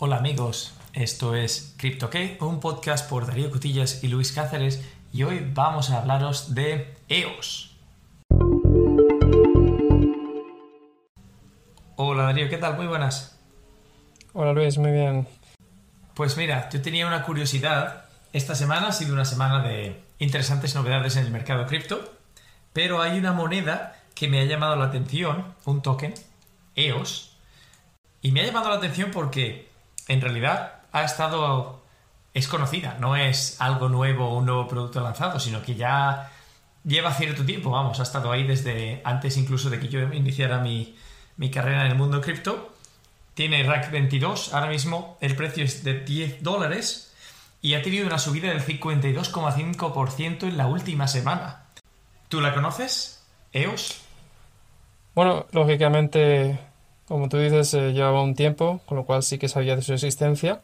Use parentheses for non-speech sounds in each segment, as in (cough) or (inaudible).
Hola amigos, esto es CryptoK, un podcast por Darío Cutillas y Luis Cáceres y hoy vamos a hablaros de EOS. Hola Darío, ¿qué tal? Muy buenas. Hola Luis, muy bien. Pues mira, yo tenía una curiosidad. Esta semana ha sido una semana de interesantes novedades en el mercado cripto, pero hay una moneda que me ha llamado la atención, un token, EOS, y me ha llamado la atención porque en realidad ha estado. es conocida, no es algo nuevo, un nuevo producto lanzado, sino que ya lleva cierto tiempo, vamos, ha estado ahí desde antes incluso de que yo iniciara mi, mi carrera en el mundo cripto. Tiene RAC 22, ahora mismo el precio es de 10 dólares y ha tenido una subida del 52,5% en la última semana. ¿Tú la conoces? ¿EOS? Bueno, lógicamente como tú dices, eh, llevaba un tiempo, con lo cual sí que sabía de su existencia,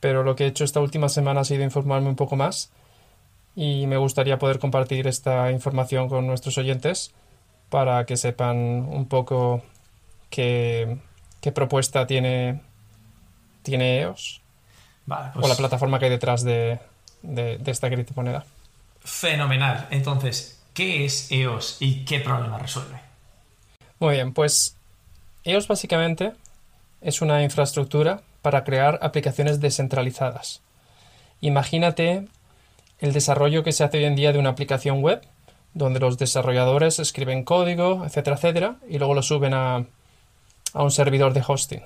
pero lo que he hecho esta última semana ha sido informarme un poco más y me gustaría poder compartir esta información con nuestros oyentes para que sepan un poco qué, propuesta tiene, tiene EOS o la pues plataforma que hay detrás de, de esta criptomoneda. Fenomenal. Entonces, ¿qué es EOS y qué problema resuelve? Muy bien, pues EOS básicamente es una infraestructura para crear aplicaciones descentralizadas. Imagínate el desarrollo que se hace hoy en día de una aplicación web, donde los desarrolladores escriben código, etcétera, etcétera, y luego lo suben a, un servidor de hosting.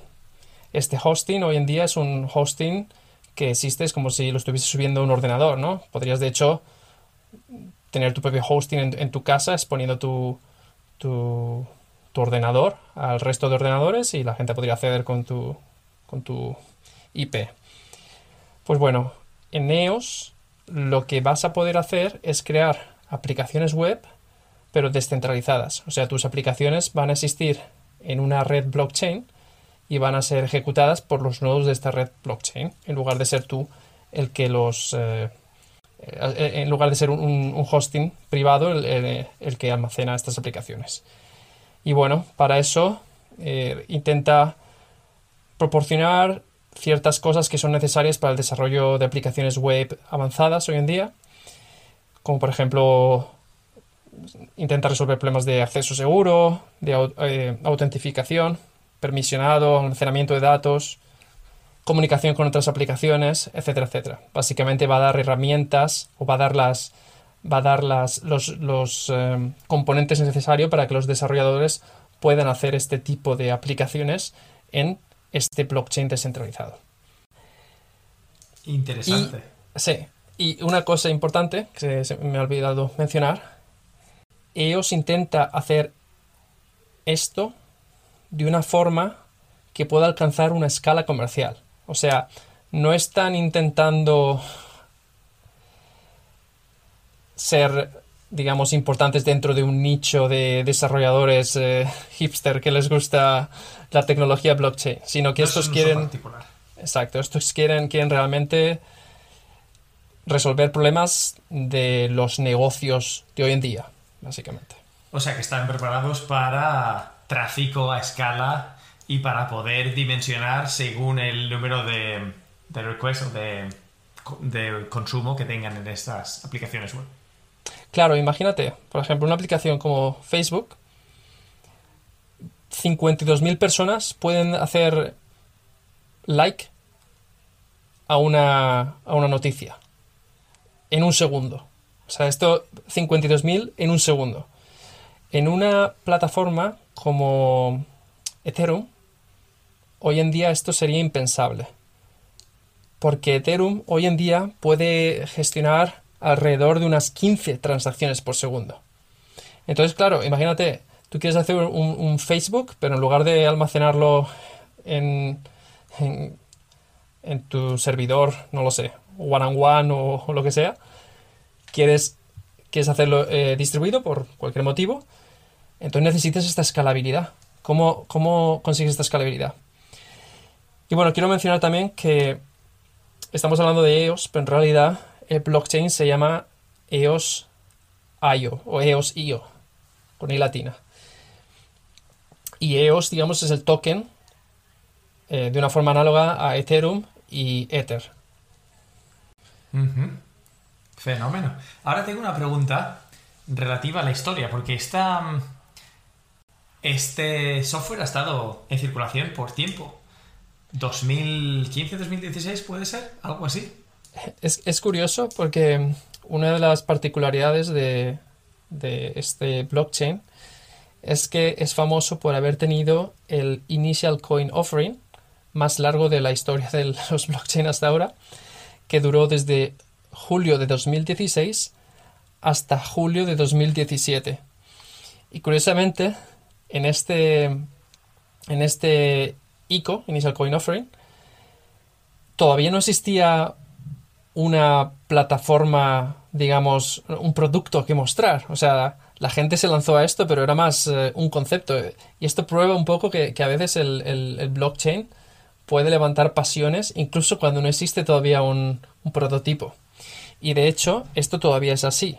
Este hosting hoy en día es un hosting que existe, es como si lo estuviese subiendo a un ordenador, ¿no? Podrías, de hecho, tener tu propio hosting en, tu casa exponiendo tu, tu tu ordenador al resto de ordenadores y la gente podría acceder con tu, con tu IP. Pues bueno, en EOS lo que vas a poder hacer es crear aplicaciones web, pero descentralizadas. O sea, tus aplicaciones van a existir en una red blockchain y van a ser ejecutadas por los nodos de esta red blockchain, en lugar de ser tú el que los... Eh, eh, en lugar de ser un, hosting privado el que almacena estas aplicaciones. Y bueno, para eso eh, intenta proporcionar ciertas cosas que son necesarias para el desarrollo de aplicaciones web avanzadas hoy en día, como por ejemplo intenta resolver problemas de acceso seguro, de eh, autentificación, permisionado, almacenamiento de datos, comunicación con otras aplicaciones, etcétera, etcétera. Básicamente va a dar herramientas o va a dar las va a dar las, los, eh, componentes necesarios para que los desarrolladores puedan hacer este tipo de aplicaciones en este blockchain descentralizado. Interesante. sí, y una cosa importante que se me ha olvidado mencionar, EOS intenta hacer esto de una forma que pueda alcanzar una escala comercial. O sea, no están intentando ser, digamos, importantes dentro de un nicho de desarrolladores eh, hipster que les gusta la tecnología blockchain, sino que estos quieren... Exacto, estos quieren, quieren realmente resolver problemas de los negocios de hoy en día, básicamente. O sea que están preparados para tráfico a escala y para poder dimensionar según el número de, de requests o de, de consumo que tengan en estas aplicaciones web. Claro, imagínate, por ejemplo, una aplicación como Facebook, 52.000 personas pueden hacer like a una, a una noticia en un segundo. O sea, esto 52.000 en un segundo. En una plataforma como Ethereum, hoy en día esto sería impensable. Porque Ethereum hoy en día puede gestionar alrededor de unas 15 transacciones por segundo. Entonces, claro, imagínate, tú quieres hacer un, Facebook, pero en lugar de almacenarlo en, en, tu servidor, no lo sé, one on one o, lo que sea, quieres, quieres hacerlo eh, distribuido por cualquier motivo, entonces necesitas esta escalabilidad. ¿Cómo, ¿Cómo consigues esta escalabilidad? Y bueno, quiero mencionar también que estamos hablando de EOS, pero en realidad el blockchain se llama EOS.io o EOS.io con I latina. Y EOS, digamos, es el token eh, de una forma análoga a Ethereum y Ether. Fenómeno. Ahora tengo una pregunta relativa a la historia, porque esta, mm, este software ha estado en circulación por tiempo. 2015-2016 puede ser, algo así. Es, es curioso porque una de las particularidades de, de este blockchain es que es famoso por haber tenido el Initial Coin Offering más largo de la historia de los blockchain hasta ahora, que duró desde julio de 2016 hasta julio de 2017. Y curiosamente, en este, en este ICO, Initial Coin Offering, todavía no existía una plataforma, digamos, un producto que mostrar. O sea, la gente se lanzó a esto, pero era más eh, un concepto. Y esto prueba un poco que, a veces el, blockchain puede levantar pasiones incluso cuando no existe todavía un, prototipo. Y de hecho, esto todavía es así.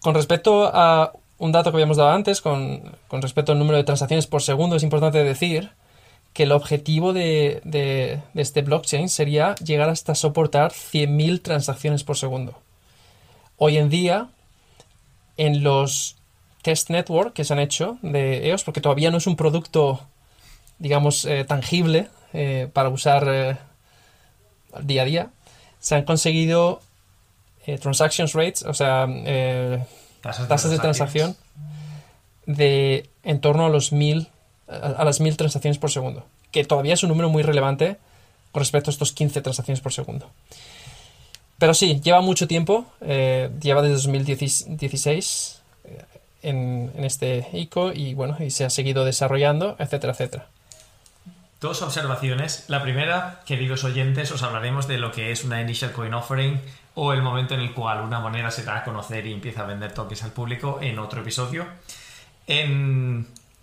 Con respecto a un dato que habíamos dado antes, con respecto al número de transacciones por segundo, es importante decir que el objetivo de, de- de este blockchain sería llegar hasta soportar 100.000 transacciones por segundo. Hoy en día, en los test network que se han hecho de EOS, porque todavía no es un producto, digamos, eh, tangible eh, para usar eh, día a día, se han conseguido transactions rates, o sea, Tasas tasas de transacción de en torno a los mil a, las mil transacciones por segundo, que todavía es un número muy relevante con respecto a estos 15 transacciones por segundo. Pero sí, lleva mucho tiempo, eh, lleva desde 2016 eh, en, en este ICO y bueno, y se ha seguido desarrollando, etcétera, etcétera. Dos observaciones. La primera, queridos oyentes, os hablaremos de lo que es una Initial Coin Offering o el momento en el cual una moneda se da a conocer y empieza a vender tokens al público en otro episodio.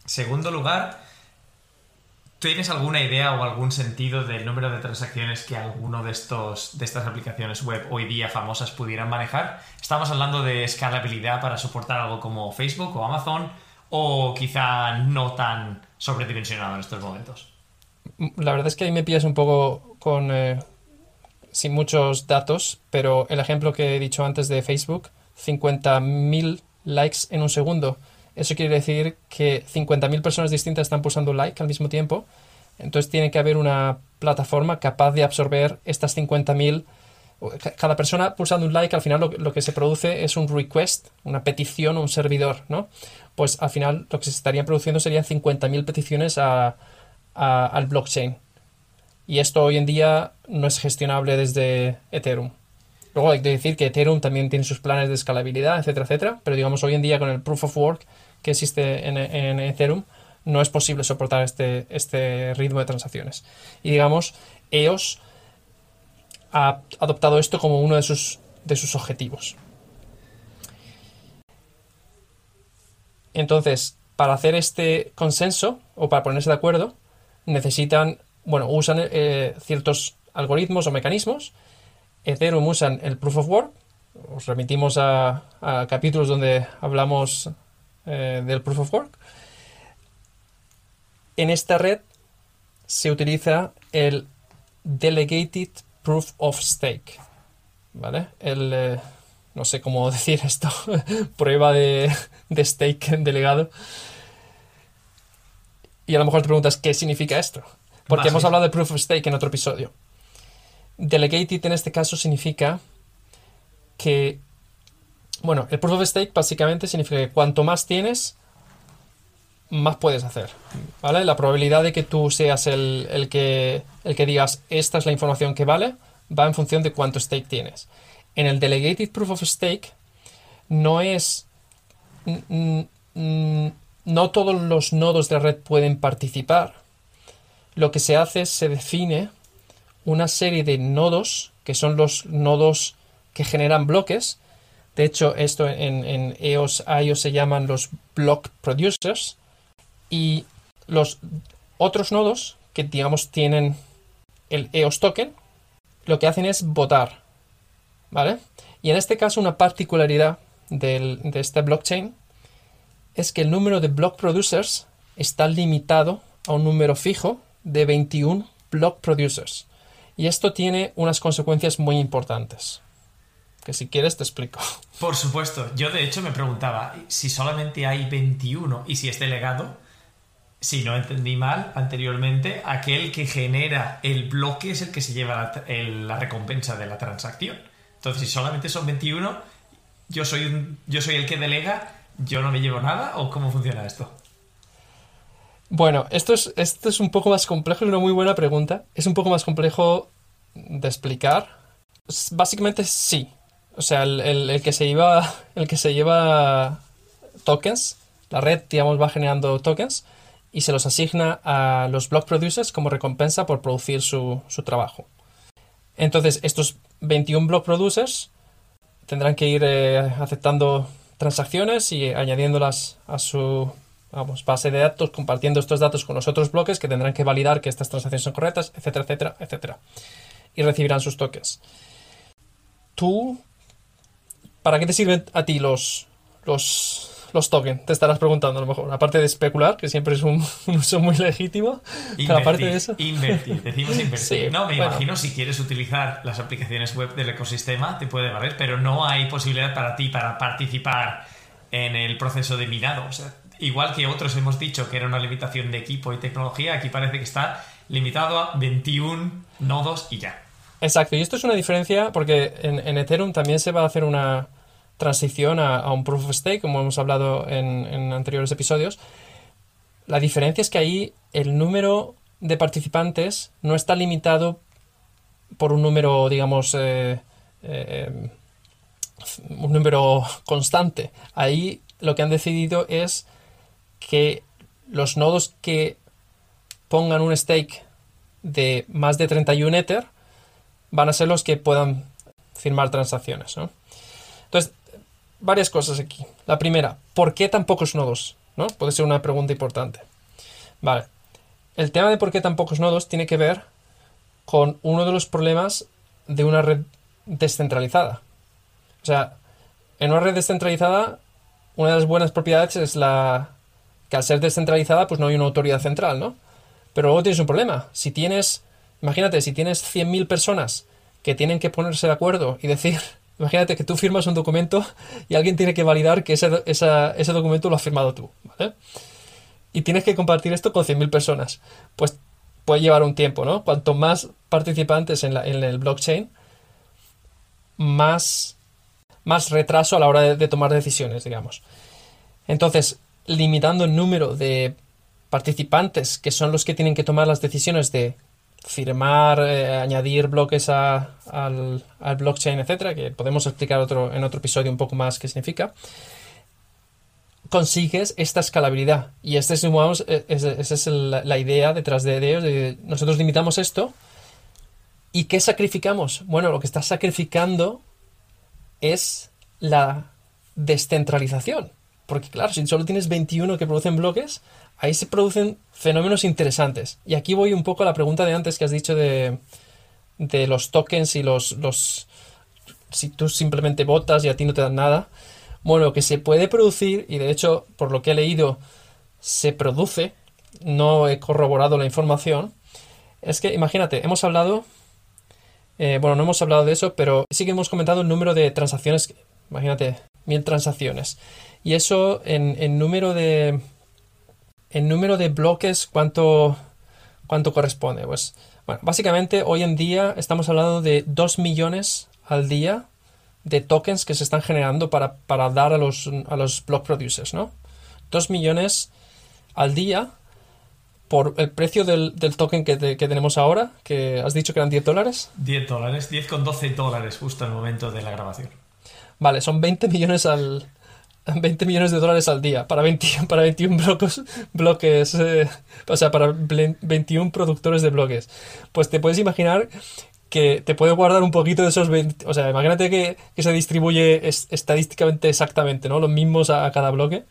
Segundo lugar, ¿tienes alguna idea o algún sentido del número de transacciones que alguno de, estos, de estas aplicaciones web hoy día famosas pudieran manejar? Estamos hablando de escalabilidad para soportar algo como Facebook o Amazon o quizá no tan sobredimensionado en estos momentos. La verdad es que ahí me pillas un poco con eh, sin muchos datos, pero el ejemplo que he dicho antes de Facebook, 50.000 likes en un segundo. Eso quiere decir que 50.000 personas distintas están pulsando like al mismo tiempo. Entonces tiene que haber una plataforma capaz de absorber estas 50.000. o ca- Cada persona pulsando un like, al final lo, que se produce es un request, una petición, un servidor, ¿no? Pues al final lo que se estarían produciendo serían 50.000 peticiones a, a- al blockchain. Y esto hoy en día no es gestionable desde Ethereum. Luego hay que decir que Ethereum también tiene sus planes de escalabilidad, etcétera, etcétera. Pero digamos, hoy en día con el Proof of Work que existe en, Ethereum, no es posible soportar este, este ritmo de transacciones. Y digamos, EOS ha adoptado esto como uno de sus, de sus objetivos. Entonces, para hacer este consenso o para ponerse de acuerdo, necesitan, bueno, usan eh, ciertos algoritmos o mecanismos. Ethereum usan el Proof of Work. Os remitimos a capítulos donde hablamos eh, del Proof of Work. En esta red se utiliza el Delegated Proof of Stake. ¿Vale? El, eh, no sé cómo (laughs) decir esto, (laughs) prueba de, de stake delegado. Y a lo mejor te preguntas, ¿qué significa esto? Porque Más hemos bien. hablado de Proof of Stake en otro episodio. Delegated en este caso significa que, bueno, el Proof of Stake básicamente significa que cuanto más tienes, más puedes hacer. ¿Vale? La probabilidad de que tú seas el, el que, el que digas, esta es la información que vale, va en función de cuánto stake tienes. En el Delegated Proof of Stake no es... no todos los nodos de la red pueden participar. Lo que se hace es se define una serie de nodos que son los nodos que generan bloques. De hecho, esto en, EOS, IOS se llaman los block producers. Y los otros nodos que, digamos, tienen el EOS token, lo que hacen es votar. ¿Vale? Y en este caso, una particularidad del- de este blockchain es que el número de block producers está limitado a un número fijo de 21 block producers. Y esto tiene unas consecuencias muy importantes. Que si quieres te explico. (laughs) Por supuesto. Yo de hecho me preguntaba si solamente hay 21 y si es delegado, si no entendí mal anteriormente, aquel que genera el bloque es el que se lleva la, el- la recompensa de la transacción. Entonces, si solamente son 21, yo soy, un- yo soy el que delega, yo no me llevo nada, ¿o cómo funciona esto? Bueno, esto es, esto es un poco más complejo, es una muy buena pregunta. Es un poco más complejo de explicar. Básicamente sí. O sea, el, el- que se lleva, (laughs) el que se lleva tokens, la red, digamos, va generando tokens y se los asigna a los block producers como recompensa por producir su, su trabajo. Entonces, estos 21 block producers tendrán que ir eh, aceptando transacciones y añadiéndolas a su vamos, base de datos, compartiendo estos datos con los otros bloques que tendrán que validar que estas transacciones son correctas, etcétera, etcétera, etcétera. Y recibirán sus tokens. Tú, ¿para qué te sirven a ti los, los, los tokens? Te estarás preguntando a lo mejor. Aparte de especular, que siempre es un, (laughs) un uso muy legítimo. Pero aparte de eso. Invertir, decimos (laughs) invertir. Sí, no, me bueno. imagino si quieres utilizar las aplicaciones web del ecosistema, te puede valer, pero no hay posibilidad para ti para participar en el proceso de minado. O sea, igual que otros hemos dicho que era una limitación de equipo y tecnología, aquí parece que está limitado a 21 nodos y ya. Exacto, y esto es una diferencia porque en, Ethereum también se va a hacer una transición a, un proof of stake, como hemos hablado en, en anteriores episodios. La diferencia es que ahí el número de participantes no está limitado por un número, digamos, eh, eh, un número constante. Ahí lo que han decidido es que los nodos que pongan un stake de más de 31 Ether van a ser los que puedan firmar transacciones. ¿no? Entonces, varias cosas aquí. La primera, ¿por qué tan pocos nodos? ¿no? Puede ser una pregunta importante. Vale. El tema de por qué tan pocos nodos tiene que ver con uno de los problemas de una red descentralizada. O sea, en una red descentralizada, una de las buenas propiedades es la que al ser descentralizada, pues no hay una autoridad central, ¿no? Pero luego tienes un problema. Si tienes, imagínate, si tienes 100.000 personas que tienen que ponerse de acuerdo y decir, (laughs) imagínate que tú firmas un documento y alguien tiene que validar que ese, ese documento lo has firmado tú, ¿vale? Y tienes que compartir esto con 100.000 personas. Pues puede llevar un tiempo, ¿no? Cuanto más participantes en, la- en el blockchain, más, más retraso a la hora de, de tomar decisiones, digamos. Entonces, limitando el número de participantes que son los que tienen que tomar las decisiones de firmar, eh, añadir bloques a- al, blockchain, etcétera, que podemos explicar otro, en otro episodio un poco más qué significa, consigues esta escalabilidad. Y esta es, eh, es- esa es la idea detrás de ellos. nosotros limitamos esto. ¿Y qué sacrificamos? Bueno, lo que estás sacrificando es la descentralización. Porque claro, si solo tienes 21 que producen bloques, ahí se producen fenómenos interesantes. Y aquí voy un poco a la pregunta de antes que has dicho de, de los tokens y los, los... Si tú simplemente votas y a ti no te dan nada. Bueno, que se puede producir, y de hecho, por lo que he leído, se produce, no he corroborado la información, es que imagínate, hemos hablado, eh, bueno, no hemos hablado de eso, pero sí que hemos comentado el número de transacciones, imagínate, mil transacciones. Y eso en número de, en número de bloques, ¿cuánto, cuánto corresponde? Pues, bueno, básicamente hoy en día estamos hablando de 2 millones al día de tokens que se están generando para, para dar a los, a los block producers, ¿no? 2 millones al día por el precio del, del token que, te- que tenemos ahora, que has dicho que eran 10 dólares. 10 dólares, 10 con 12 dólares justo en el momento de la grabación. Vale, son 20 millones al (laughs) 20 millones de dólares al día para 20 (laughs) para 21 bloques, bloques eh, o sea, para ble- 21 productores de bloques. Pues te puedes imaginar que te puede guardar un poquito de esos 20, o sea, imagínate que, que se distribuye es- estadísticamente exactamente, ¿no? Los mismos a, a cada bloque.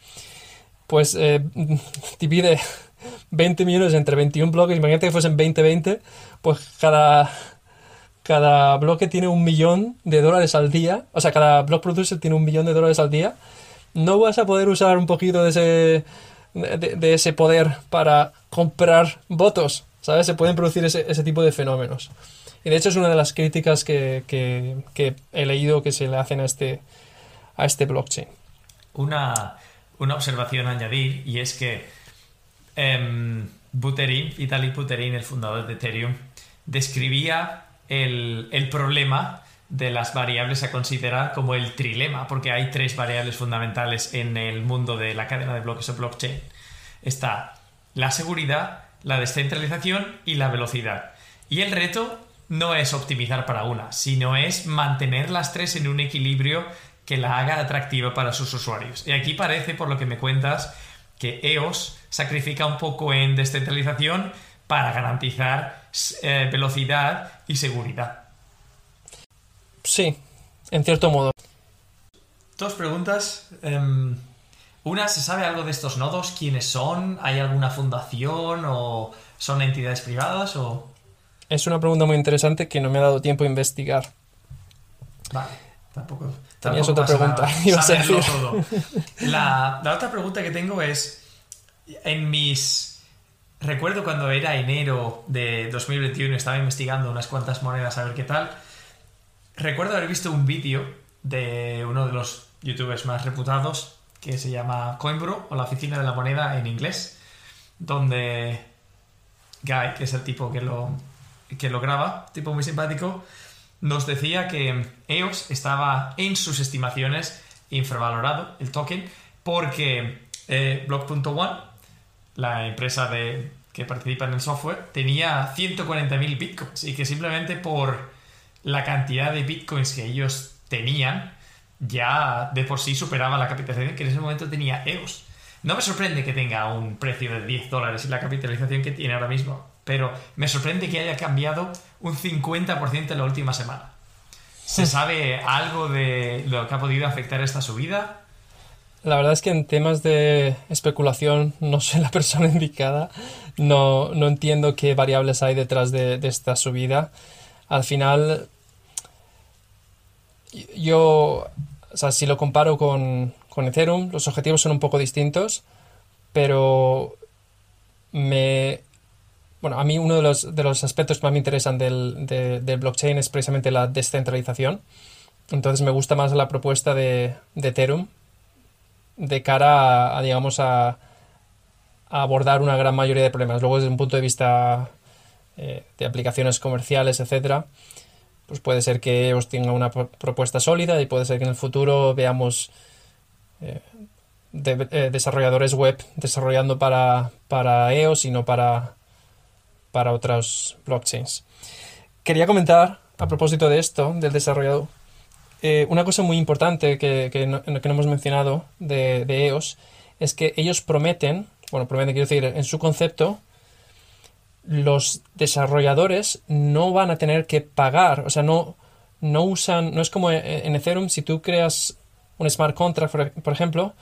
Pues eh, (laughs) divide 20 millones entre 21 bloques, imagínate que fuesen 20-20, pues cada, cada bloque tiene un millón de dólares al día, o sea, cada block producer tiene un millón de dólares al día, no vas a poder usar un poquito de ese, de, ese poder para comprar votos. ¿Sabes? Se pueden producir ese, ese tipo de fenómenos. Y de hecho es una de las críticas que, que, que he leído que se le hacen a este, a este blockchain. Una, una observación a añadir y es que eh, Buterin, Vitalik Buterin, el fundador de Ethereum, describía el, el problema de las variables a considerar como el trilema, porque hay tres variables fundamentales en el mundo de la cadena de bloques o blockchain. Está la seguridad, la descentralización y la velocidad. Y el reto no es optimizar para una, sino es mantener las tres en un equilibrio que la haga atractiva para sus usuarios. Y aquí parece, por lo que me cuentas, que EOS sacrifica un poco en descentralización para garantizar eh, velocidad y seguridad. Sí, en cierto modo. Dos preguntas. Um, una, ¿se sabe algo de estos nodos? ¿Quiénes son? ¿Hay alguna fundación o son entidades privadas? O... Es una pregunta muy interesante que no me ha dado tiempo a investigar. Vale, tampoco. Tenías tampoco otra pregunta, (laughs) ibas a Saberlo decir. todo. La, la otra pregunta que tengo es: en mis. Recuerdo cuando era enero de 2021, estaba investigando unas cuantas monedas a ver qué tal. Recuerdo haber visto un vídeo de uno de los youtubers más reputados que se llama Coinbro o la oficina de la moneda en inglés, donde Guy, que es el tipo que lo, que lo graba, tipo muy simpático, nos decía que EOS estaba en sus estimaciones infravalorado, el token, porque eh, Block.one, la empresa de, que participa en el software, tenía 140.000 bitcoins y que simplemente por la cantidad de bitcoins que ellos tenían, ya de por sí superaba la capitalización que en ese momento tenía EOS. No me sorprende que tenga un precio de 10 dólares y la capitalización que tiene ahora mismo, pero me sorprende que haya cambiado un 50% en la última semana. ¿Se sabe algo de lo que ha podido afectar esta subida? La verdad es que en temas de especulación no soy la (laughs) persona indicada. No, no entiendo qué variables hay detrás de, de esta subida. Al final, yo, o sea, si lo comparo con, con Ethereum, los objetivos son un poco distintos, pero me, bueno, a mí uno de los, de los aspectos que más me interesan del, de- del blockchain es precisamente la descentralización. Entonces me gusta más la propuesta de, de Ethereum de cara a, digamos, a, a abordar una gran mayoría de problemas. Luego, desde un punto de vista eh, de aplicaciones comerciales, etcétera, pues puede ser que EOS tenga una pro- propuesta sólida y puede ser que en el futuro veamos eh, eh, desarrolladores web desarrollando para, para EOS y no para, para otros blockchains. Quería comentar, a propósito de esto, del desarrollador, eh, una cosa muy importante que, que no hemos mencionado de, de EOS es que ellos prometen, bueno, prometen, quiero decir, en su concepto, los desarrolladores no van a tener que pagar, o sea, no, no usan, no es como en Ethereum, si tú creas un smart contract, por, ejemplo,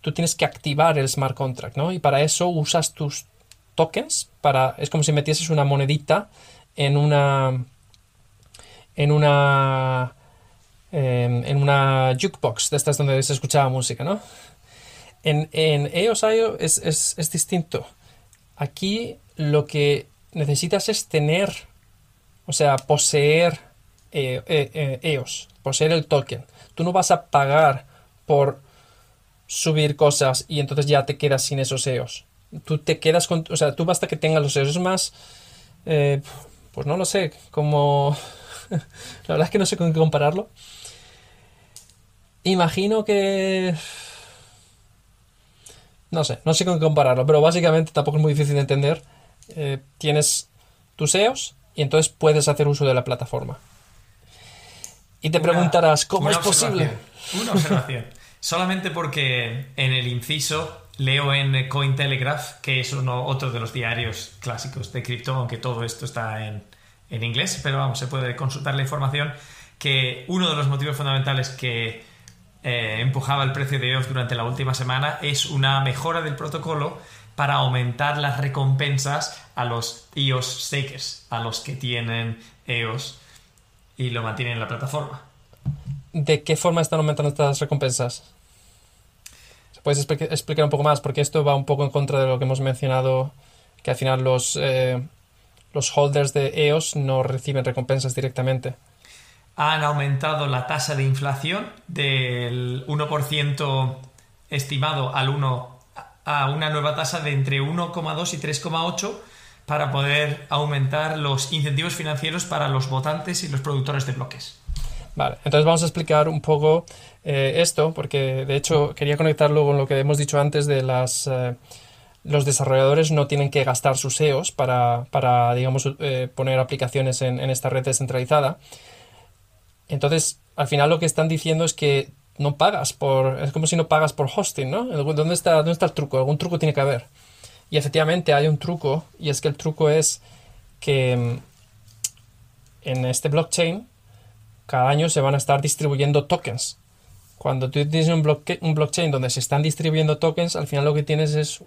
tú tienes que activar el smart contract, ¿no? Y para eso usas tus tokens, para, es como si metieses una monedita en una, en una, eh, en una jukebox, de estas donde se escuchaba música, ¿no? En, en EOS.io es, es, es distinto. Aquí lo que necesitas es tener, o sea, poseer eh, eh, eh, EOS, poseer el token. Tú no vas a pagar por subir cosas y entonces ya te quedas sin esos EOS. Tú te quedas con, o sea, tú basta que tengas los EOS. Es más, eh, pues no lo sé, como... (laughs) La verdad es que no sé con qué compararlo. Imagino que... No sé, no sé con qué compararlo, pero básicamente tampoco es muy difícil de entender. Eh, tienes tus EOS y entonces puedes hacer uso de la plataforma. Y te Una- preguntarás, ¿cómo es posible? Una observación. (laughs) Solamente porque en el inciso leo en Cointelegraph, que es uno, otro de los diarios clásicos de cripto, aunque todo esto está en, en inglés, pero vamos, se puede consultar la información, que uno de los motivos fundamentales que eh, empujaba el precio de EOS durante la última semana es una mejora del protocolo para aumentar las recompensas a los EOS stakers, a los que tienen EOS y lo mantienen en la plataforma. ¿De qué forma están aumentando estas recompensas? ¿Puedes expli- explicar un poco más? Porque esto va un poco en contra de lo que hemos mencionado, que al final los, eh, los holders de EOS no reciben recompensas directamente. Han aumentado la tasa de inflación del 1% estimado al 1 a una nueva tasa de entre 1,2 y 3,8 para poder aumentar los incentivos financieros para los votantes y los productores de bloques. Vale, entonces vamos a explicar un poco eh, esto, porque de hecho quería conectarlo con lo que hemos dicho antes de las... Eh, los desarrolladores no tienen que gastar sus EOS para, para digamos, eh, poner aplicaciones en, en, esta red descentralizada. Entonces, al final lo que están diciendo es que no pagas por... Es como si no pagas por hosting, ¿no? ¿Dónde está, dónde está el truco? Algún truco tiene que haber. Y efectivamente hay un truco, y es que el truco es que mm, en este blockchain cada año se van a estar distribuyendo tokens. Cuando tú tienes un, un blockchain donde se están distribuyendo tokens, al final lo que tienes es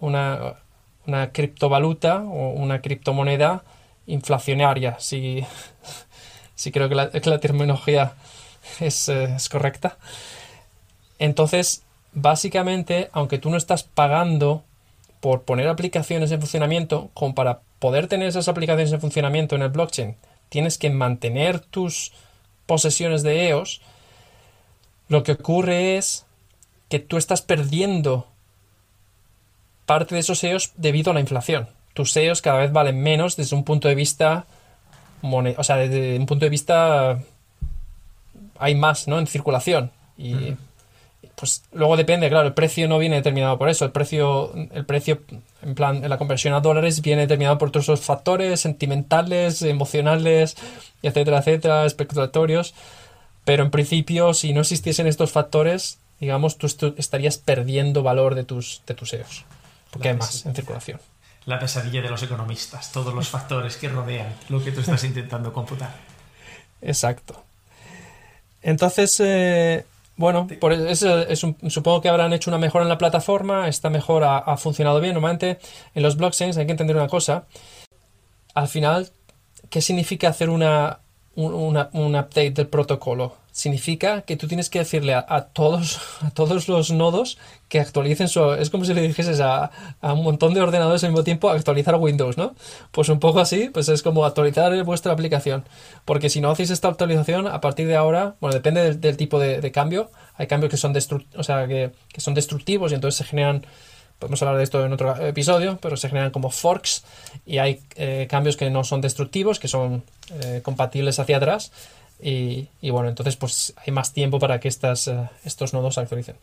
una, una criptovaluta o una criptomoneda inflacionaria, si, (laughs) si creo que la, que la terminología (laughs) es, eh, es, correcta. Entonces, básicamente, aunque tú no estás pagando por poner aplicaciones en funcionamiento, como para poder tener esas aplicaciones en funcionamiento en el blockchain, tienes que mantener tus posesiones de EOS, lo que ocurre es que tú estás perdiendo parte de esos EOS debido a la inflación. Tus EOS cada vez valen menos desde un punto de vista o sea, desde un punto de vista hay más, ¿no? En circulación y pues luego depende, claro, el precio no viene determinado por eso, el precio el precio en plan en la conversión a dólares viene determinado por todos esos factores sentimentales, emocionales, etcétera, etcétera, especulatorios, pero en principio si no existiesen estos factores, digamos, tú estarías perdiendo valor de tus de tus EOS, porque hay más en circulación la pesadilla de los economistas, todos los factores que rodean lo que tú estás intentando computar. Exacto. Entonces, eh, bueno, por eso es supongo que habrán hecho una mejora en la plataforma, esta mejora ha, funcionado bien. Normalmente en los blockchains hay que entender una cosa. Al final, ¿qué significa hacer una, un update del protocolo? Significa que tú tienes que decirle a, todos, (laughs) a todos los nodos que actualicen su... Es como si le dijeses a, un montón de ordenadores al mismo tiempo actualizar Windows, ¿no? Pues un poco así, pues es como actualizar vuestra aplicación. Porque si no hacéis esta actualización, a partir de ahora, bueno, depende del, tipo de, cambio, hay cambios que son, o sea, que, son destructivos y entonces se generan podemos hablar de esto en otro episodio, pero se generan como forks y hay eh, cambios que no son destructivos, que son eh, compatibles hacia atrás y, bueno, entonces pues hay más tiempo para que estas, eh, estos nodos se actualicen.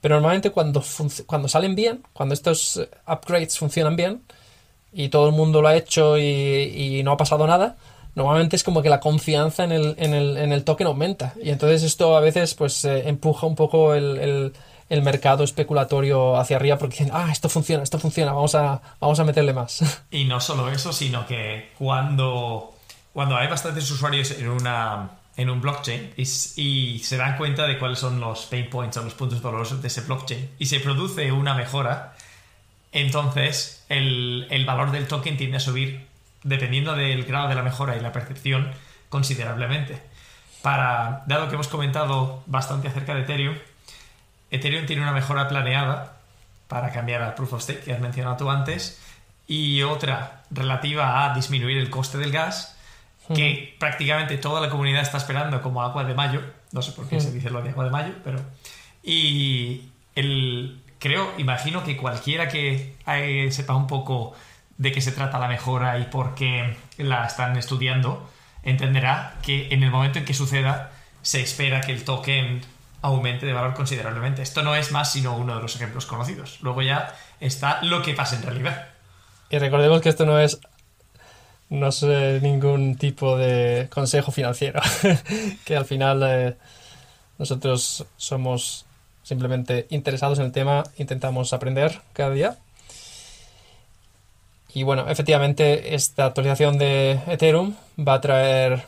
Pero normalmente cuando, cuando salen bien, cuando estos eh, upgrades funcionan bien y todo el mundo lo ha hecho y, no ha pasado nada, normalmente es como que la confianza en el, en el, en el token aumenta. Y entonces esto a veces pues eh, empuja un poco el, el, mercado especulatorio hacia arriba porque dicen, ah, esto funciona, esto funciona, vamos a, vamos a meterle más. (laughs) Y no solo eso, sino que cuando, cuando hay bastantes usuarios en una en un blockchain y, se dan cuenta de cuáles son los pain points o los puntos dolorosos de ese blockchain y se produce una mejora, entonces el, valor del token tiende a subir dependiendo del grado de la mejora y la percepción considerablemente. Para, dado que hemos comentado bastante acerca de Ethereum, Ethereum tiene una mejora planeada para cambiar al Proof of Stake que has mencionado tú antes y otra relativa a disminuir el coste del gas que prácticamente toda la comunidad está esperando como agua de mayo. No sé por qué se dice lo de agua de mayo, pero. Y el, creo, imagino que cualquiera que sepa un poco de qué se trata la mejora y por qué la están estudiando, entenderá que en el momento en que suceda, se espera que el token aumente de valor considerablemente. Esto no es más sino uno de los ejemplos conocidos. Luego ya está lo que pasa en realidad. Y recordemos que esto no es no sé ningún tipo de consejo financiero, (laughs) que al final eh, nosotros somos simplemente interesados en el tema, intentamos aprender cada día. Y bueno, efectivamente esta actualización de Ethereum va a traer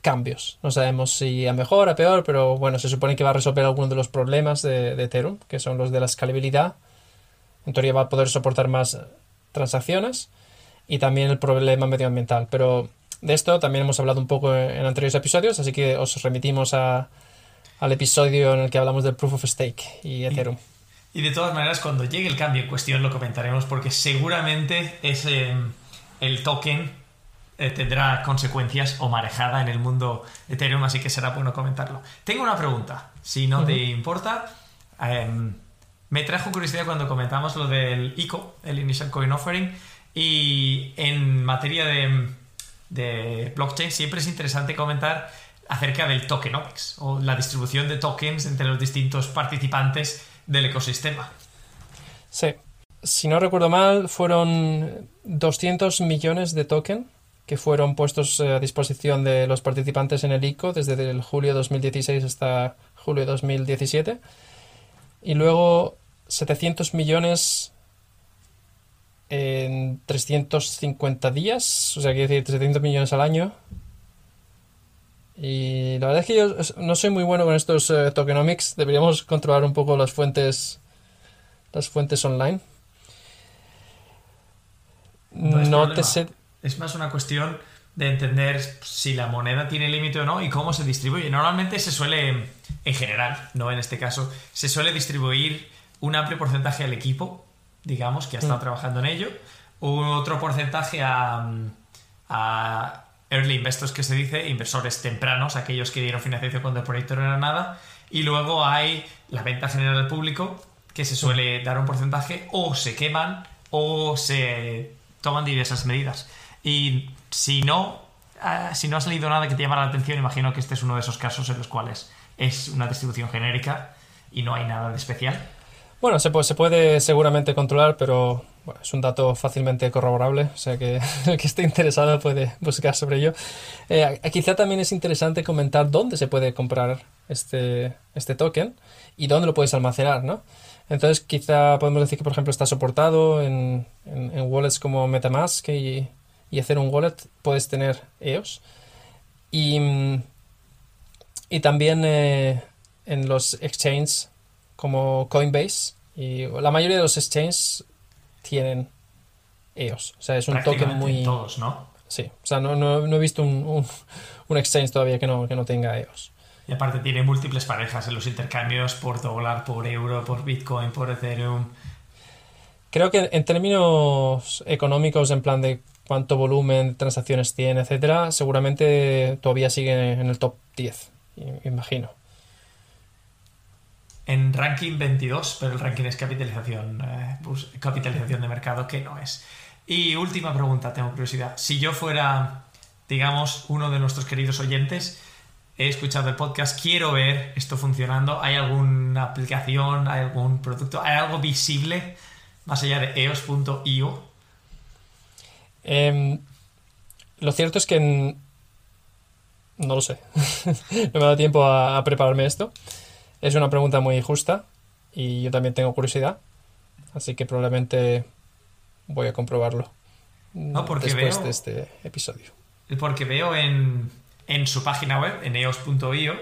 cambios. No sabemos si a mejor, a peor, pero bueno, se supone que va a resolver algunos de los problemas de, de Ethereum, que son los de la escalabilidad. En teoría va a poder soportar más transacciones y también el problema medioambiental. Pero de esto también hemos hablado un poco en anteriores episodios, así que os remitimos a, al episodio en el que hablamos del Proof of Stake y Ethereum. Y, de todas maneras, cuando llegue el cambio en cuestión lo comentaremos porque seguramente es el token eh, tendrá consecuencias o marejada en el mundo Ethereum, así que será bueno comentarlo. Tengo una pregunta, si no te importa. Em, me trajo curiosidad cuando comentamos lo del ICO, el Initial Coin Offering, y en materia de, blockchain siempre es interesante comentar acerca del tokenomics o la distribución de tokens entre los distintos participantes del ecosistema. Sí. Si no recuerdo mal, fueron 200 millones de tokens que fueron puestos eh, a disposición de los participantes en el ICO desde el julio 2016 hasta julio 2017. Y luego 700 millones en 350 días, o sea, quiere decir 300 millones al año. Y la verdad es que yo no soy muy bueno con estos eh, tokenomics, deberíamos controlar un poco las fuentes las fuentes online. No, te sé es más una cuestión de entender si la moneda tiene límite o no y cómo se distribuye. Normalmente se suele, en general, no en este caso, se suele distribuir un amplio porcentaje al equipo, digamos, que ha estado mm. trabajando en ello, otro porcentaje a, a, early investors, que se dice, inversores tempranos, aquellos que dieron financiación cuando el proyecto no era nada, y luego hay la venta general al público, que se suele dar un porcentaje, o se queman, o se toman diversas medidas. Y si no, ah, si no has leído nada que te llama la atención, imagino que este es uno de esos casos en los cuales es una distribución genérica y no hay nada de especial. Bueno, se puede, se puede seguramente controlar, pero es un dato fácilmente corroborable, o sea que (laughs) el que esté interesado puede buscar sobre ello. Eh, quizá también es interesante comentar dónde se puede comprar este, este token y dónde lo puedes almacenar, ¿no? Entonces quizá podemos decir que, por ejemplo, está soportado en wallets como Metamask y, y hacer un wallet puedes tener EOS. Y, y también eh, en los exchanges como Coinbase y la mayoría de los exchanges tienen EOS. O sea, es un token muy... Todos, ¿no? Sí, o sea, no, no, no he visto un, un, exchange todavía que no, que no tenga EOS. Y aparte tiene múltiples parejas en los intercambios por dólar, por euro, por Bitcoin, por Ethereum. Creo que en términos económicos, en plan de cuánto volumen de transacciones tiene, etcétera, seguramente todavía sigue en el top 10, imagino. En ranking 22, pero el ranking es capitalización, pues, capitalización de mercado, que no es. Y última pregunta, tengo curiosidad. Si yo fuera, digamos, uno de nuestros queridos oyentes, he escuchado el podcast, quiero ver esto funcionando, ¿hay alguna aplicación, hay algún producto, hay algo visible más allá de eos.io Em, lo cierto es que no lo sé. (laughs) no me ha dado tiempo a, prepararme esto. Es una pregunta muy justa y yo también tengo curiosidad. Así que probablemente voy a comprobarlo después de este episodio. Porque veo en, en su página web, en eos.io,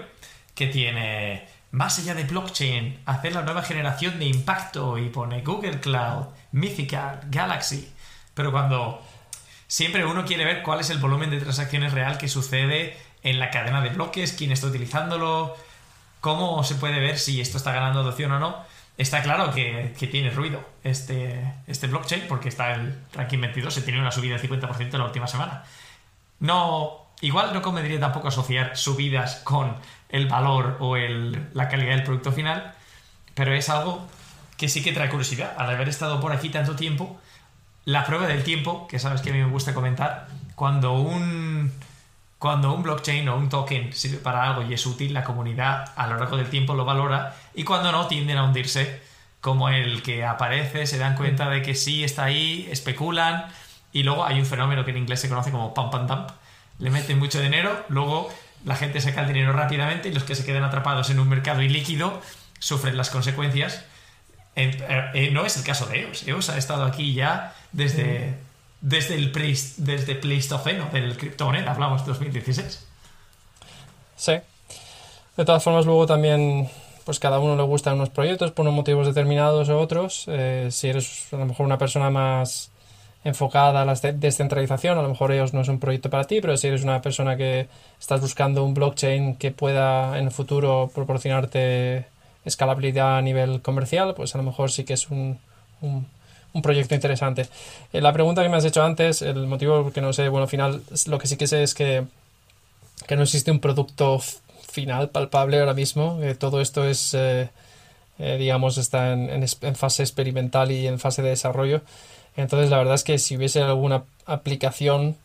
que tiene más allá de blockchain, hacer la nueva generación de impacto y pone Google Cloud, Mythical, Galaxy. Pero cuando siempre uno quiere ver cuál es el volumen de transacciones real que sucede en la cadena de bloques, quién está utilizándolo, cómo se puede ver si esto está ganando adopción o no. Está claro que, tiene ruido este, este blockchain porque está el ranking 22, se tiene una subida del 50% en la última semana. No, igual no convendría tampoco asociar subidas con el valor o el, la calidad del producto final, pero es algo que sí que trae curiosidad. Al haber estado por aquí tanto tiempo, la prueba del tiempo, que sabes que a mí me gusta comentar, cuando un, cuando un blockchain o un token sirve para algo y es útil, la comunidad a lo largo del tiempo lo valora y cuando no tienden a hundirse, como el que aparece, se dan cuenta de que sí está ahí, especulan y luego hay un fenómeno que en inglés se conoce como pump and dump. Le meten mucho dinero, luego la gente saca el dinero rápidamente y los que se quedan atrapados en un mercado ilíquido sufren las consecuencias. Eh, eh, no es el caso de EOS. EOS ha estado aquí ya desde, desde el desde Pleistoceno, del criptomoneda, hablamos de 2016. Sí. De todas formas, luego también, pues cada uno le gustan unos proyectos por unos motivos determinados u otros. Eh, si eres a lo mejor una persona más enfocada a la descentralización, a lo mejor ellos no es un proyecto para ti, pero si eres una persona que estás buscando un blockchain que pueda en el futuro proporcionarte escalabilidad a nivel comercial, pues a lo mejor sí que es un proyecto interesante. Eh, la pregunta que me has hecho antes, el motivo por que no sé, bueno, al final, lo que sí que sé es que, que no existe un producto final palpable ahora mismo. todo esto es, eh, eh, digamos, está en, en, fase experimental y en fase de desarrollo. Entonces, la verdad es que si hubiese alguna aplicación,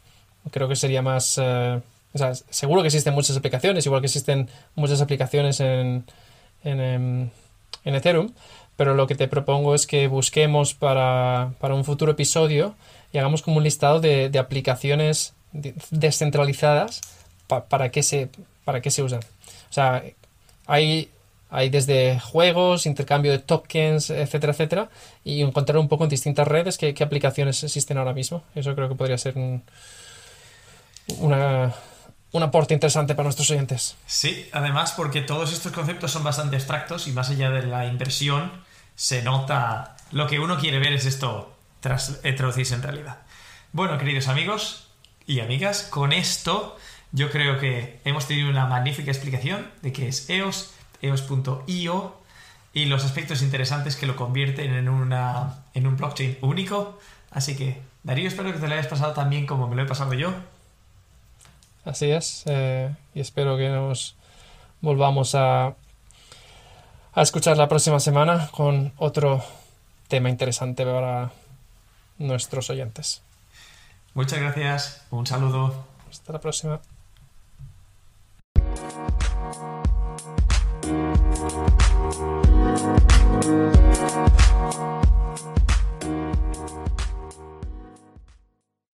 creo que sería más... o sea, seguro que existen muchas aplicaciones, igual que existen muchas aplicaciones en, en, em, en Ethereum, pero lo que te propongo es que busquemos para, un futuro episodio y hagamos como un listado de, aplicaciones descentralizadas para, qué se, para qué se usan. O sea, hay, hay desde juegos, intercambio de tokens, etcétera, etcétera, y encontrar un poco en distintas redes qué, qué aplicaciones existen ahora mismo. Eso creo que podría ser un, una, un aporte interesante para nuestros oyentes. Sí, además porque todos estos conceptos son bastante abstractos y más allá de la inversión se nota lo que uno quiere ver es esto tras eh, traducirse en realidad. Bueno, queridos amigos y amigas, con esto yo creo que hemos tenido una magnífica explicación de qué es EOS, EOS.io y los aspectos interesantes que lo convierten en, una, en un blockchain único. Así que, Darío, espero que te lo hayas pasado tan bien como me lo he pasado yo. Así es, eh, y espero que nos volvamos a, a escuchar la próxima semana con otro tema interesante para nuestros oyentes. Muchas gracias, un saludo. Hasta la próxima.